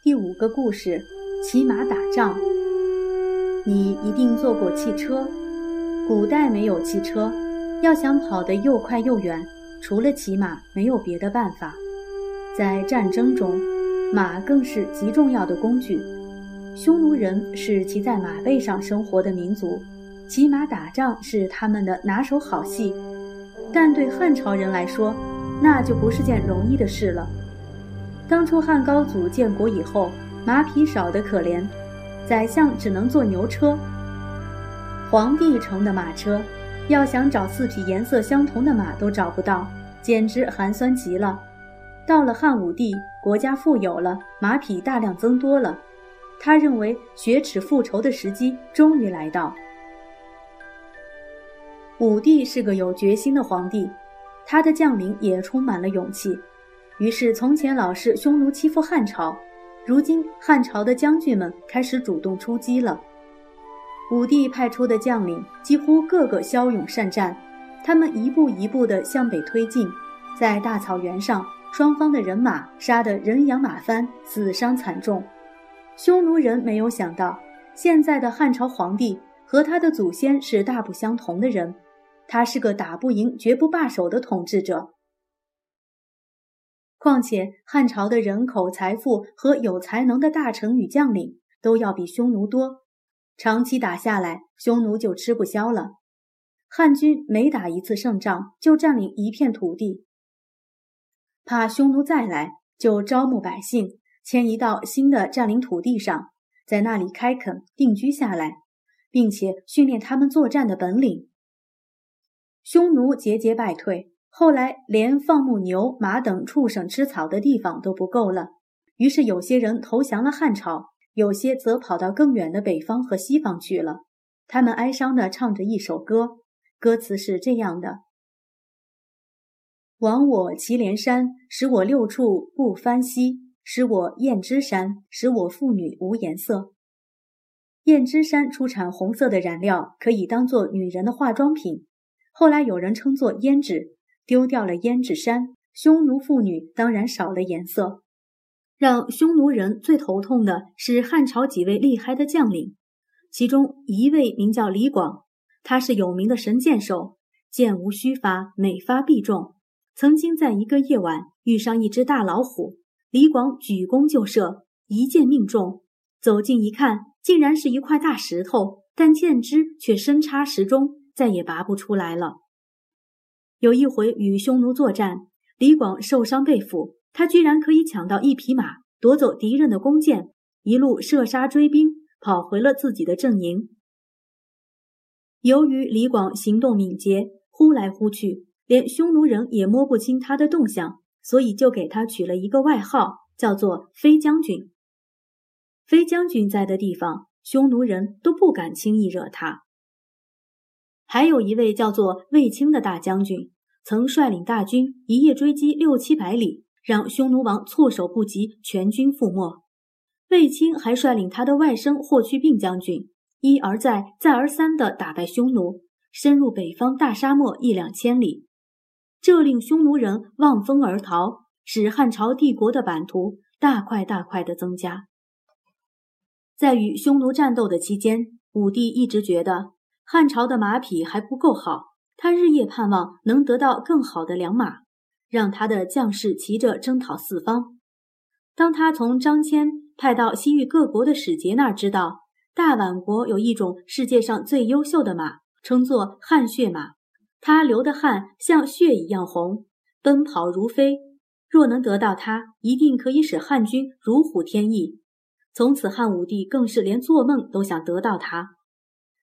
第五个故事：骑马打仗。你一定坐过汽车。古代没有汽车，要想跑得又快又远，除了骑马，没有别的办法。在战争中，马更是极重要的工具。匈奴人是骑在马背上生活的民族，骑马打仗是他们的拿手好戏。但对汉朝人来说，那就不是件容易的事了。当初汉高祖建国以后，马匹少得可怜，宰相只能坐牛车。皇帝乘的马车，要想找四匹颜色相同的马都找不到，简直寒酸极了。到了汉武帝，国家富有了，马匹大量增多了，他认为雪耻复仇的时机终于来到。武帝是个有决心的皇帝，他的将领也充满了勇气。于是，从前老是匈奴欺负汉朝，如今汉朝的将军们开始主动出击了。武帝派出的将领几乎个个骁勇善战，他们一步一步地向北推进，在大草原上，双方的人马杀得人仰马翻，死伤惨重。匈奴人没有想到，现在的汉朝皇帝和他的祖先是大不相同的人，他是个打不赢、绝不罢手的统治者。况且汉朝的人口、财富和有才能的大臣与将领都要比匈奴多，长期打下来，匈奴就吃不消了。汉军每打一次胜仗，就占领一片土地，怕匈奴再来，就招募百姓迁移到新的占领土地上，在那里开垦定居下来，并且训练他们作战的本领。匈奴节节败退。后来连放牧牛马等畜生吃草的地方都不够了，于是有些人投降了汉朝，有些则跑到更远的北方和西方去了。他们哀伤地唱着一首歌，歌词是这样的：“亡我祁连山，使我六畜不翻稀；使我燕之山，使我妇女无颜色。”燕之山出产红色的染料，可以当做女人的化妆品，后来有人称作胭脂。丢掉了胭脂山，匈奴妇女当然少了颜色。让匈奴人最头痛的是汉朝几位厉害的将领，其中一位名叫李广，他是有名的神箭手，箭无虚发，每发必中。曾经在一个夜晚遇上一只大老虎，李广举弓就射，一箭命中。走近一看，竟然是一块大石头，但箭枝却深插石中，再也拔不出来了。有一回与匈奴作战，李广受伤被俘，他居然可以抢到一匹马，夺走敌人的弓箭，一路射杀追兵，跑回了自己的阵营。由于李广行动敏捷，忽来忽去，连匈奴人也摸不清他的动向，所以就给他取了一个外号，叫做“飞将军”。飞将军在的地方，匈奴人都不敢轻易惹他。还有一位叫做卫青的大将军，曾率领大军一夜追击六七百里，让匈奴王措手不及，全军覆没。卫青还率领他的外甥霍去病将军，一而再、再而三地打败匈奴，深入北方大沙漠一两千里，这令匈奴人望风而逃，使汉朝帝国的版图大块大块地增加。在与匈奴战斗的期间，武帝一直觉得。汉朝的马匹还不够好，他日夜盼望能得到更好的良马，让他的将士骑着征讨四方。当他从张骞派到西域各国的使节那儿知道，大宛国有一种世界上最优秀的马，称作汗血马，它流的汗像血一样红，奔跑如飞。若能得到它，一定可以使汉军如虎添翼。从此，汉武帝更是连做梦都想得到它。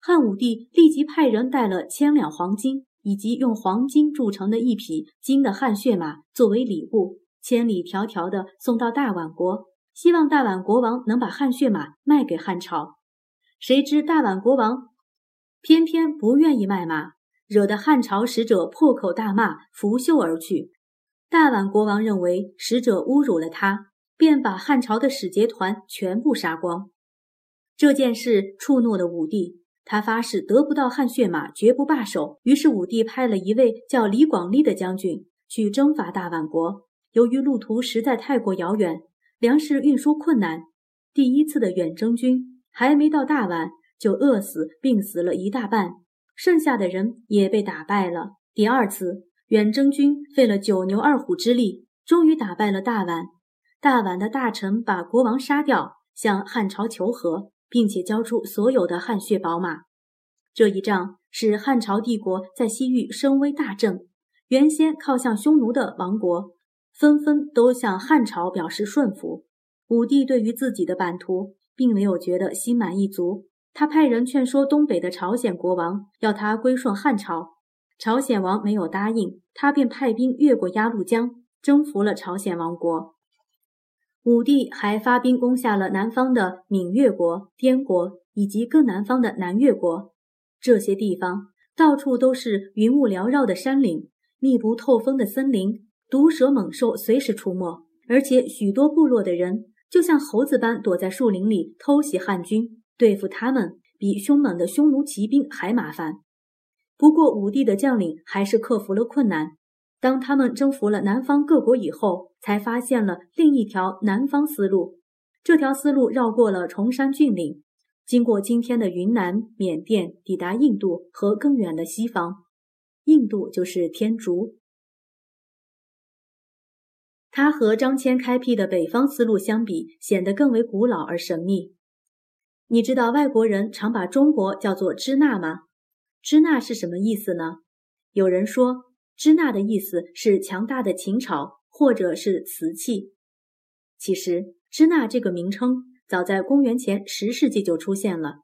汉武帝立即派人带了千两黄金，以及用黄金铸成的一匹金的汗血马作为礼物，千里迢迢地送到大宛国，希望大宛国王能把汗血马卖给汉朝。谁知大宛国王偏偏不愿意卖马，惹得汉朝使者破口大骂，拂袖而去。大宛国王认为使者侮辱了他，便把汉朝的使节团全部杀光。这件事触怒了武帝。他发誓得不到汗血马，绝不罢手。于是武帝派了一位叫李广利的将军去征伐大宛国。由于路途实在太过遥远，粮食运输困难。第一次的远征军还没到大宛，就饿死、病死了一大半，剩下的人也被打败了。第二次远征军费了九牛二虎之力，终于打败了大宛。大宛的大臣把国王杀掉，向汉朝求和，并且交出所有的汗血宝马。这一仗使汉朝帝国在西域声威大振，原先靠向匈奴的王国纷纷都向汉朝表示顺服。武帝对于自己的版图并没有觉得心满意足，他派人劝说东北的朝鲜国王，要他归顺汉朝。朝鲜王没有答应，他便派兵越过鸭绿江，征服了朝鲜王国。武帝还发兵攻下了南方的闽越国、滇国以及更南方的南越国。这些地方到处都是云雾缭绕的山岭，密不透风的森林，毒蛇猛兽随时出没，而且许多部落的人。就像猴子般躲在树林里偷袭汉军，对付他们比凶猛的匈奴骑兵还麻烦。不过武帝的将领还是克服了困难。当他们征服了南方各国以后，才发现了另一条南方丝路。这条丝路绕过了崇山峻岭，经过今天的云南、缅甸，抵达印度和更远的西方。印度就是天竺。它和张骞开辟的北方丝路相比，显得更为古老而神秘。你知道外国人常把中国叫做支那吗？支那是什么意思呢？有人说，支那的意思是强大的秦朝，或者是瓷器。其实，支那这个名称早在公元前十世纪就出现了，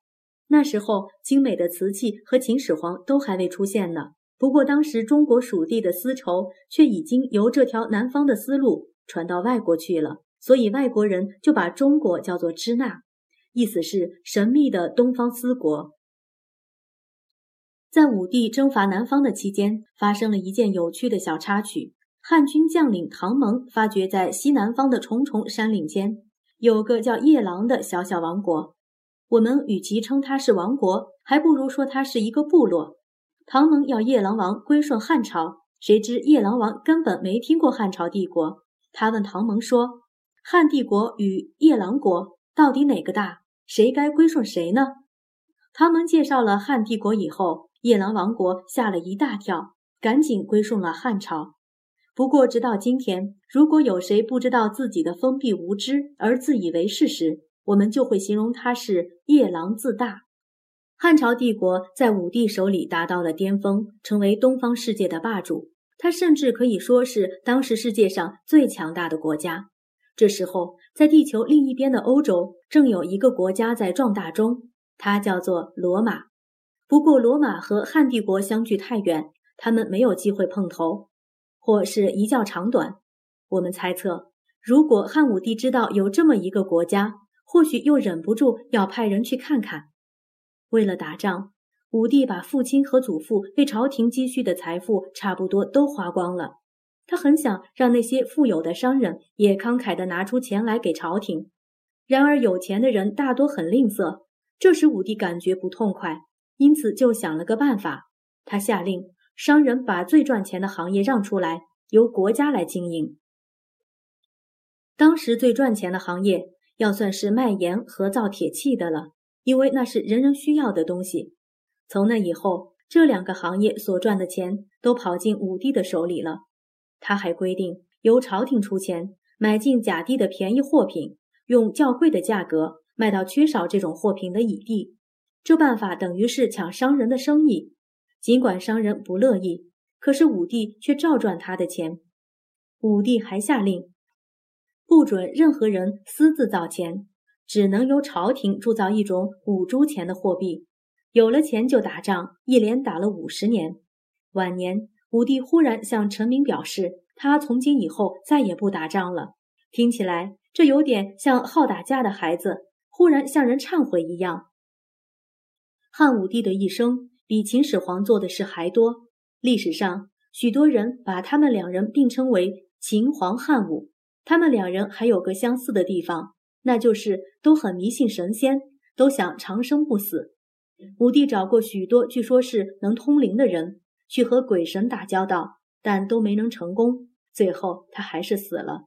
那时候精美的瓷器和秦始皇都还未出现呢。不过，当时中国属地的丝绸却已经由这条南方的丝路传到外国去了，所以外国人就把中国叫做支那，意思是神秘的东方丝国。在武帝征伐南方的期间，发生了一件有趣的小插曲：汉军将领唐蒙发觉，在西南方的重重山岭间，有个叫夜郎的小小王国。我们与其称它是王国，还不如说它是一个部落。唐蒙要夜郎王归顺汉朝，谁知夜郎王根本没听过汉朝帝国。他问唐蒙说：“汉帝国与夜郎国到底哪个大？谁该归顺谁呢？”唐蒙介绍了汉帝国以后，夜郎王国吓了一大跳，赶紧归顺了汉朝。不过，直到今天，如果有谁不知道自己的封闭无知而自以为是时，我们就会形容他是夜郎自大。汉朝帝国在武帝手里达到了巅峰，成为东方世界的霸主。他甚至可以说是当时世界上最强大的国家。这时候，在地球另一边的欧洲，正有一个国家在壮大中，它叫做罗马。不过，罗马和汉帝国相距太远，他们没有机会碰头，或是一较长短。我们猜测，如果汉武帝知道有这么一个国家，或许又忍不住要派人去看看。为了打仗，武帝把父亲和祖父为朝廷积蓄的财富差不多都花光了。他很想让那些富有的商人也慷慨地拿出钱来给朝廷，然而有钱的人大多很吝啬，这使武帝感觉不痛快，因此就想了个办法。他下令商人把最赚钱的行业让出来，由国家来经营。当时最赚钱的行业要算是卖盐和造铁器的了。因为那是人人需要的东西。从那以后，这两个行业所赚的钱都跑进武帝的手里了。他还规定由朝廷出钱买进甲地的便宜货品，用较贵的价格卖到缺少这种货品的乙地。这办法等于是抢商人的生意。尽管商人不乐意，可是武帝却照赚他的钱。武帝还下令，不准任何人私自造钱。只能由朝廷铸造一种五铢钱的货币，有了钱就打仗，一连打了五十年。晚年，武帝忽然向臣民表示，他从今以后再也不打仗了。听起来，这有点像好打架的孩子忽然向人忏悔一样。汉武帝的一生比秦始皇做的事还多，历史上许多人把他们两人并称为秦皇汉武。他们两人还有个相似的地方。那就是都很迷信神仙，都想长生不死。武帝找过许多据说是能通灵的人去和鬼神打交道，但都没能成功。最后他还是死了。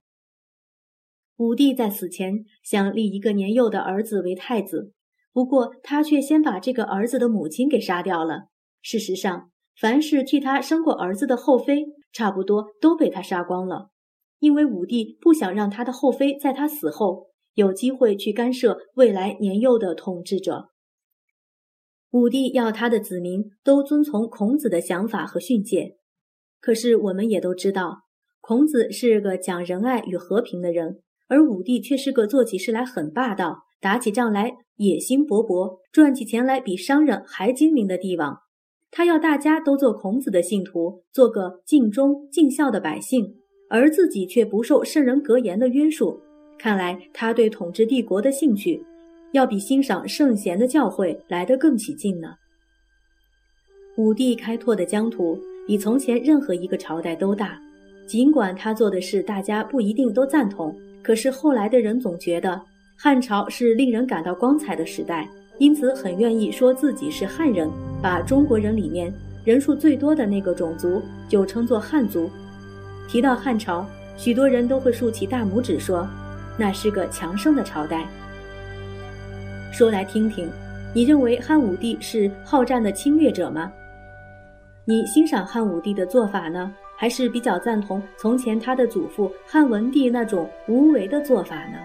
武帝在死前想立一个年幼的儿子为太子，不过他却先把这个儿子的母亲给杀掉了。事实上，凡是替他生过儿子的后妃，差不多都被他杀光了，因为武帝不想让他的后妃在他死后有机会去干涉未来年幼的统治者。武帝要他的子民都遵从孔子的想法和训诫，可是我们也都知道，孔子是个讲仁爱与和平的人，而武帝却是个做起事来很霸道、打起仗来野心勃勃、赚起钱来比商人还精明的帝王。他要大家都做孔子的信徒，做个尽忠尽孝的百姓，而自己却不受圣人格言的约束。看来他对统治帝国的兴趣。要比欣赏圣贤的教诲来得更起劲呢。武帝开拓的疆土比从前任何一个朝代都大，尽管他做的事大家不一定都赞同，可是后来的人总觉得汉朝是令人感到光彩的时代，因此很愿意说自己是汉人，把中国人里面人数最多的那个种族就称作汉族。提到汉朝，许多人都会竖起大拇指说，那是个强盛的朝代。说来听听，你认为汉武帝是好战的侵略者吗？你欣赏汉武帝的做法呢，还是比较赞同从前他的祖父汉文帝那种无为的做法呢？